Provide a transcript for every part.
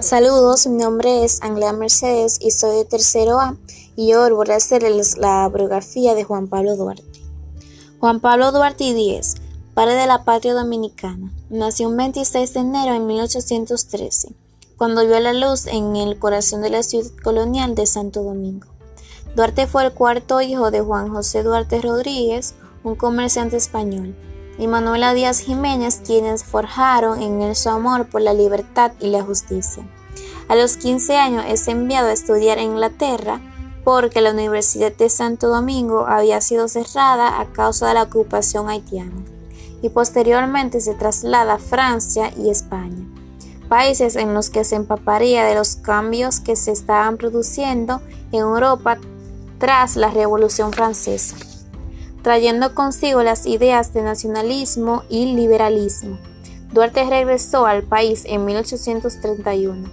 Saludos, mi nombre es Angela Mercedes y soy de tercero A y hoy voy a hacerles la biografía de Juan Pablo Duarte. Juan Pablo Duarte Díez, padre de la patria dominicana, nació un 26 de enero de 1813, cuando vio la luz en el corazón de la ciudad colonial de Santo Domingo. Duarte fue el cuarto hijo de Juan José Duarte Rodríguez, un comerciante español y Manuela Díaz Jiménez, quienes forjaron en él su amor por la libertad y la justicia. A los 15 años es enviado a estudiar en Inglaterra porque la Universidad de Santo Domingo había sido cerrada a causa de la ocupación haitiana y posteriormente se traslada a Francia y España, países en los que se empaparía de los cambios que se estaban produciendo en Europa tras la Revolución Francesa trayendo consigo las ideas de nacionalismo y liberalismo. Duarte regresó al país en 1831,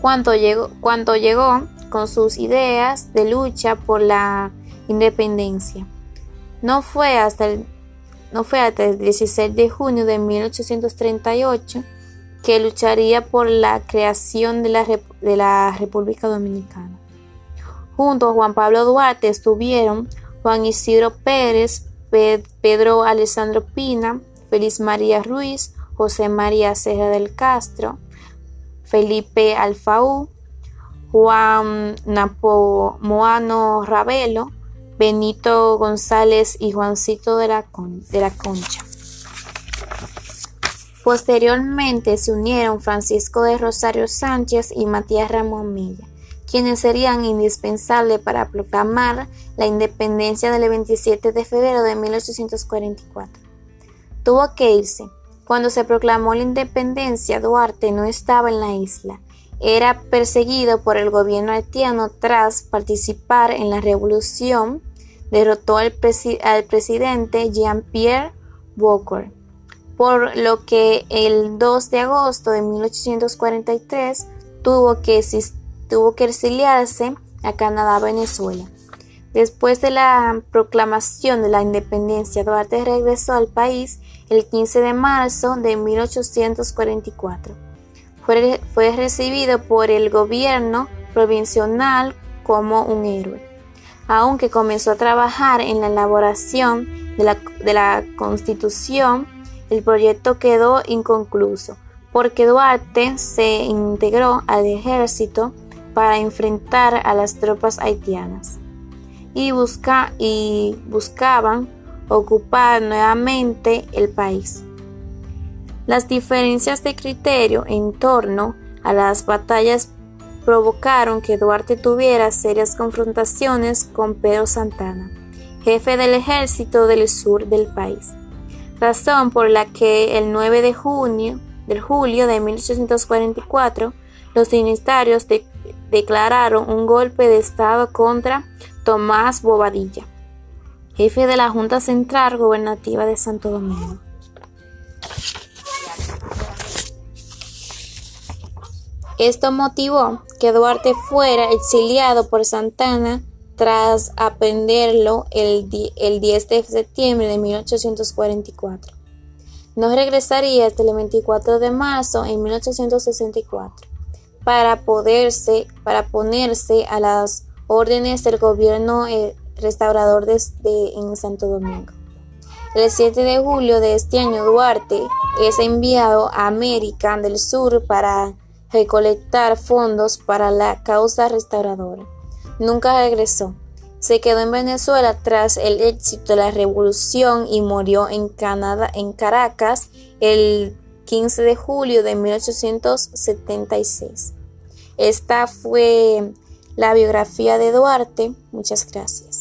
cuando llegó, cuando llegó con sus ideas de lucha por la independencia. No fue hasta el, no fue hasta el 16 de junio de 1838 que lucharía por la creación de la, de la República Dominicana. Junto a Juan Pablo Duarte estuvieron Juan Isidro Pérez, Pedro Alessandro Pina, Feliz María Ruiz, José María Serra del Castro, Felipe Alfaú, Juan Napomoano Ravelo, Benito González y Juancito de la, de la Concha. Posteriormente se unieron Francisco de Rosario Sánchez y Matías Ramón Milla quienes serían indispensables para proclamar la independencia del 27 de febrero de 1844. Tuvo que irse. Cuando se proclamó la independencia, Duarte no estaba en la isla. Era perseguido por el gobierno haitiano tras participar en la revolución. Derrotó al, presidente Jean-Pierre Bocor, por lo que el 2 de agosto de 1843 tuvo que existir tuvo que exiliarse a Canadá, Venezuela. Después de la proclamación de la independencia, Duarte regresó al país el 15 de marzo de 1844. Fue, fue recibido por el gobierno provincial como un héroe. Aunque comenzó a trabajar en la elaboración de la, de la constitución, el proyecto quedó inconcluso porque Duarte se integró al ejército para enfrentar a las tropas haitianas y, busca, y buscaban ocupar nuevamente el país. Las diferencias de criterio en torno a las batallas provocaron que Duarte tuviera serias confrontaciones con Pedro Santana, jefe del ejército del sur del país, razón por la que el 9 de junio del julio de 1844 los dignitarios de declararon un golpe de Estado contra Tomás Bobadilla, jefe de la Junta Central Gobernativa de Santo Domingo. Esto motivó que Duarte fuera exiliado por Santana tras aprenderlo el, el 10 de septiembre de 1844. No regresaría hasta el 24 de marzo en 1864 para, poderse, para ponerse a las órdenes del gobierno eh, restaurador de, en Santo Domingo. El 7 de julio de este año Duarte es enviado a América del Sur para recolectar fondos para la causa restauradora. Nunca regresó. Se quedó en Venezuela tras el éxito de la revolución y murió en Canadá, en Caracas, el 15 de julio de 1876. Esta fue la biografía de Duarte. Muchas gracias.